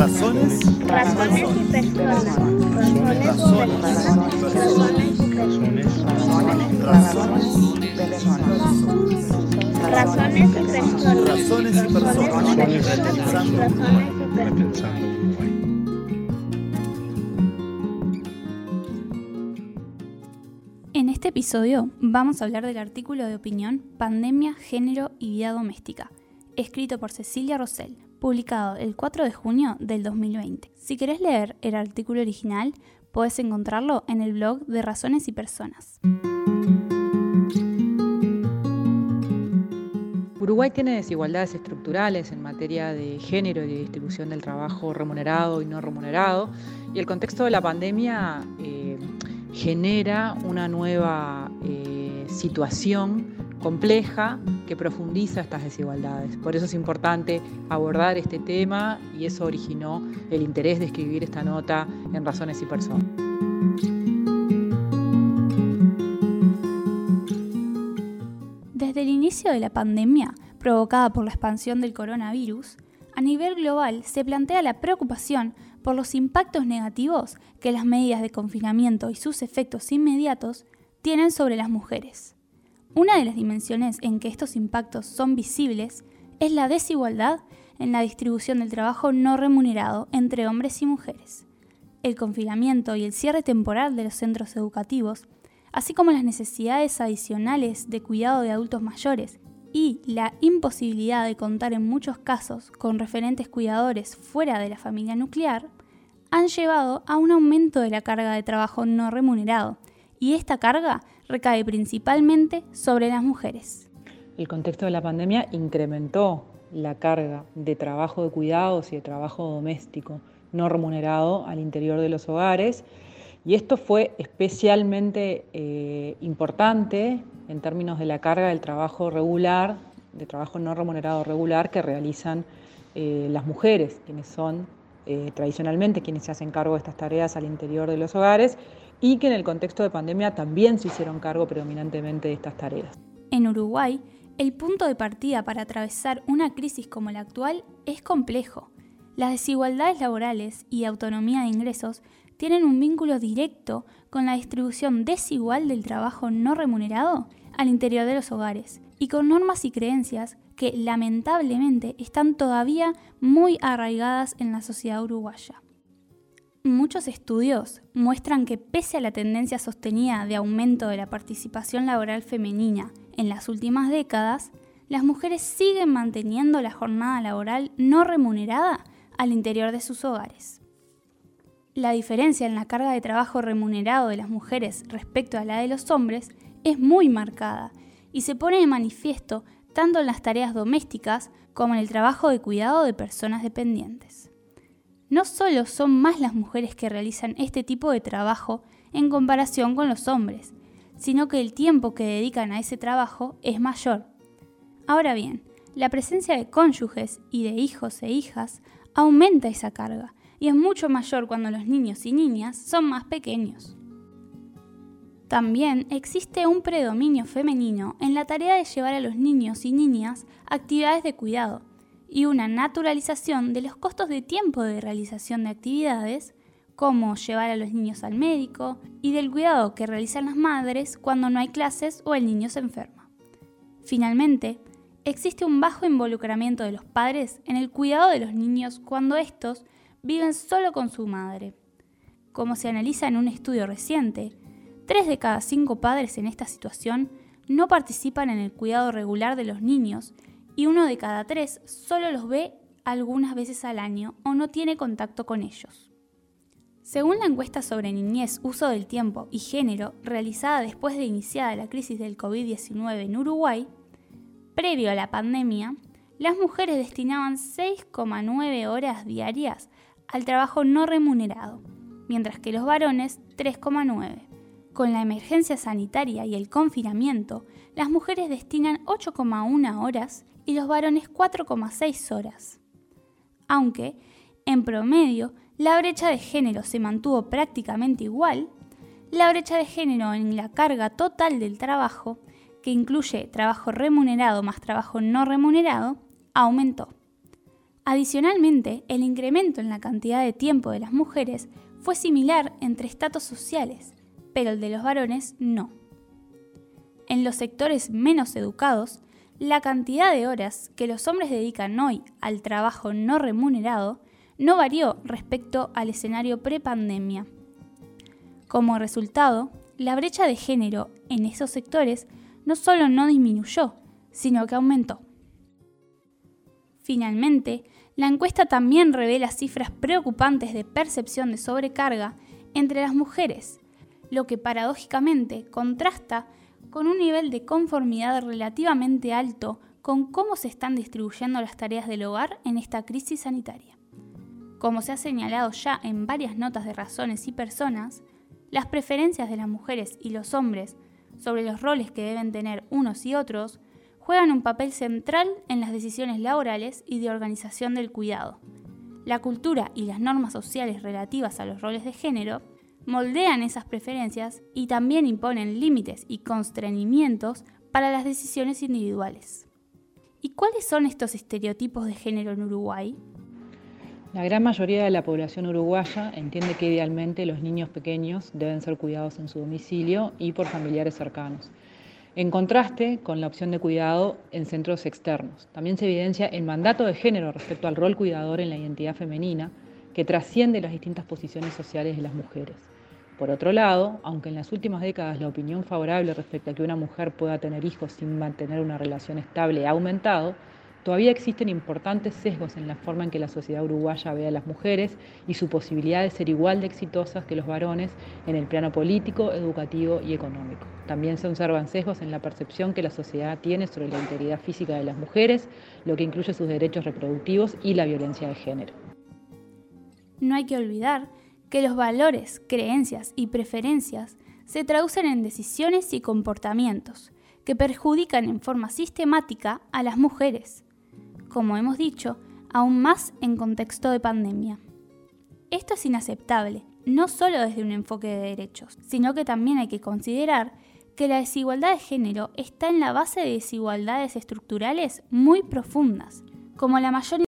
Razones. Razones y personas. Razones. Razones. Razones y personas. Razones y personas. Razones y personas. Repensando. En este episodio vamos a hablar del artículo de opinión Pandemia, Género y Vida Doméstica, escrito por Cecilia Rosell, publicado el 4 de junio del 2020. Si querés leer el artículo original, podés encontrarlo en el blog de Razones y Personas. Uruguay tiene desigualdades estructurales en materia de género y de distribución del trabajo remunerado y no remunerado, y el contexto de la pandemia eh, genera una nueva eh, situación compleja que profundiza estas desigualdades. Por eso es importante abordar este tema y eso originó el interés de escribir esta nota en Razones y Personas. Desde el inicio de la pandemia, provocada por la expansión del coronavirus, a nivel global se plantea la preocupación por los impactos negativos que las medidas de confinamiento y sus efectos inmediatos tienen sobre las mujeres. Una de las dimensiones en que estos impactos son visibles es la desigualdad en la distribución del trabajo no remunerado entre hombres y mujeres. El confinamiento y el cierre temporal de los centros educativos, así como las necesidades adicionales de cuidado de adultos mayores y la imposibilidad de contar en muchos casos con referentes cuidadores fuera de la familia nuclear, han llevado a un aumento de la carga de trabajo no remunerado, y esta carga recae principalmente sobre las mujeres. El contexto de la pandemia incrementó la carga de trabajo de cuidados y de trabajo doméstico no remunerado al interior de los hogares y esto fue especialmente eh, importante en términos de la carga del trabajo regular, de trabajo no remunerado regular que realizan eh, las mujeres, quienes son eh, tradicionalmente quienes se hacen cargo de estas tareas al interior de los hogares y que en el contexto de pandemia también se hicieron cargo predominantemente de estas tareas. En Uruguay, el punto de partida para atravesar una crisis como la actual es complejo. Las desigualdades laborales y autonomía de ingresos tienen un vínculo directo con la distribución desigual del trabajo no remunerado al interior de los hogares y con normas y creencias que lamentablemente están todavía muy arraigadas en la sociedad uruguaya. Muchos estudios muestran que pese a la tendencia sostenida de aumento de la participación laboral femenina en las últimas décadas, las mujeres siguen manteniendo la jornada laboral no remunerada al interior de sus hogares. La diferencia en la carga de trabajo remunerado de las mujeres respecto a la de los hombres es muy marcada y se pone de manifiesto tanto en las tareas domésticas como en el trabajo de cuidado de personas dependientes no solo son más las mujeres que realizan este tipo de trabajo en comparación con los hombres, sino que el tiempo que dedican a ese trabajo es mayor. Ahora bien, la presencia de cónyuges y de hijos e hijas aumenta esa carga y es mucho mayor cuando los niños y niñas son más pequeños. También existe un predominio femenino en la tarea de llevar a los niños y niñas actividades de cuidado, y una naturalización de los costos de tiempo de realización de actividades, como llevar a los niños al médico, y del cuidado que realizan las madres cuando no hay clases o el niño se enferma. Finalmente, existe un bajo involucramiento de los padres en el cuidado de los niños cuando estos viven solo con su madre. Como se analiza en un estudio reciente, tres de cada cinco padres en esta situación no participan en el cuidado regular de los niños y uno de cada tres solo los ve algunas veces al año o no tiene contacto con ellos. Según la encuesta sobre niñez, uso del tiempo y género realizada después de iniciada la crisis del COVID-19 en Uruguay, previo a la pandemia, las mujeres destinaban 6,9 horas diarias al trabajo no remunerado, mientras que los varones 3,9. Con la emergencia sanitaria y el confinamiento, las mujeres destinan 8,1 horas y los varones 4,6 horas. Aunque, en promedio, la brecha de género se mantuvo prácticamente igual, la brecha de género en la carga total del trabajo, que incluye trabajo remunerado más trabajo no remunerado, aumentó. Adicionalmente, el incremento en la cantidad de tiempo de las mujeres fue similar entre estatus sociales, pero el de los varones no. En los sectores menos educados, la cantidad de horas que los hombres dedican hoy al trabajo no remunerado no varió respecto al escenario prepandemia. Como resultado, la brecha de género en esos sectores no solo no disminuyó, sino que aumentó. Finalmente, la encuesta también revela cifras preocupantes de percepción de sobrecarga entre las mujeres, lo que paradójicamente contrasta con un nivel de conformidad relativamente alto con cómo se están distribuyendo las tareas del hogar en esta crisis sanitaria. Como se ha señalado ya en varias notas de razones y personas, las preferencias de las mujeres y los hombres sobre los roles que deben tener unos y otros juegan un papel central en las decisiones laborales y de organización del cuidado. La cultura y las normas sociales relativas a los roles de género moldean esas preferencias y también imponen límites y constreñimientos para las decisiones individuales. ¿Y cuáles son estos estereotipos de género en Uruguay? La gran mayoría de la población uruguaya entiende que idealmente los niños pequeños deben ser cuidados en su domicilio y por familiares cercanos. En contraste con la opción de cuidado en centros externos, también se evidencia el mandato de género respecto al rol cuidador en la identidad femenina, que trasciende las distintas posiciones sociales de las mujeres. Por otro lado, aunque en las últimas décadas la opinión favorable respecto a que una mujer pueda tener hijos sin mantener una relación estable ha aumentado, Todavía existen importantes sesgos en la forma en que la sociedad uruguaya ve a las mujeres y su posibilidad de ser igual de exitosas que los varones en el plano político, educativo y económico. También se observan sesgos en la percepción que la sociedad tiene sobre la integridad física de las mujeres, lo que incluye sus derechos reproductivos y la violencia de género. No hay que olvidar que los valores, creencias y preferencias se traducen en decisiones y comportamientos que perjudican en forma sistemática a las mujeres como hemos dicho, aún más en contexto de pandemia. Esto es inaceptable, no solo desde un enfoque de derechos, sino que también hay que considerar que la desigualdad de género está en la base de desigualdades estructurales muy profundas, como la mayor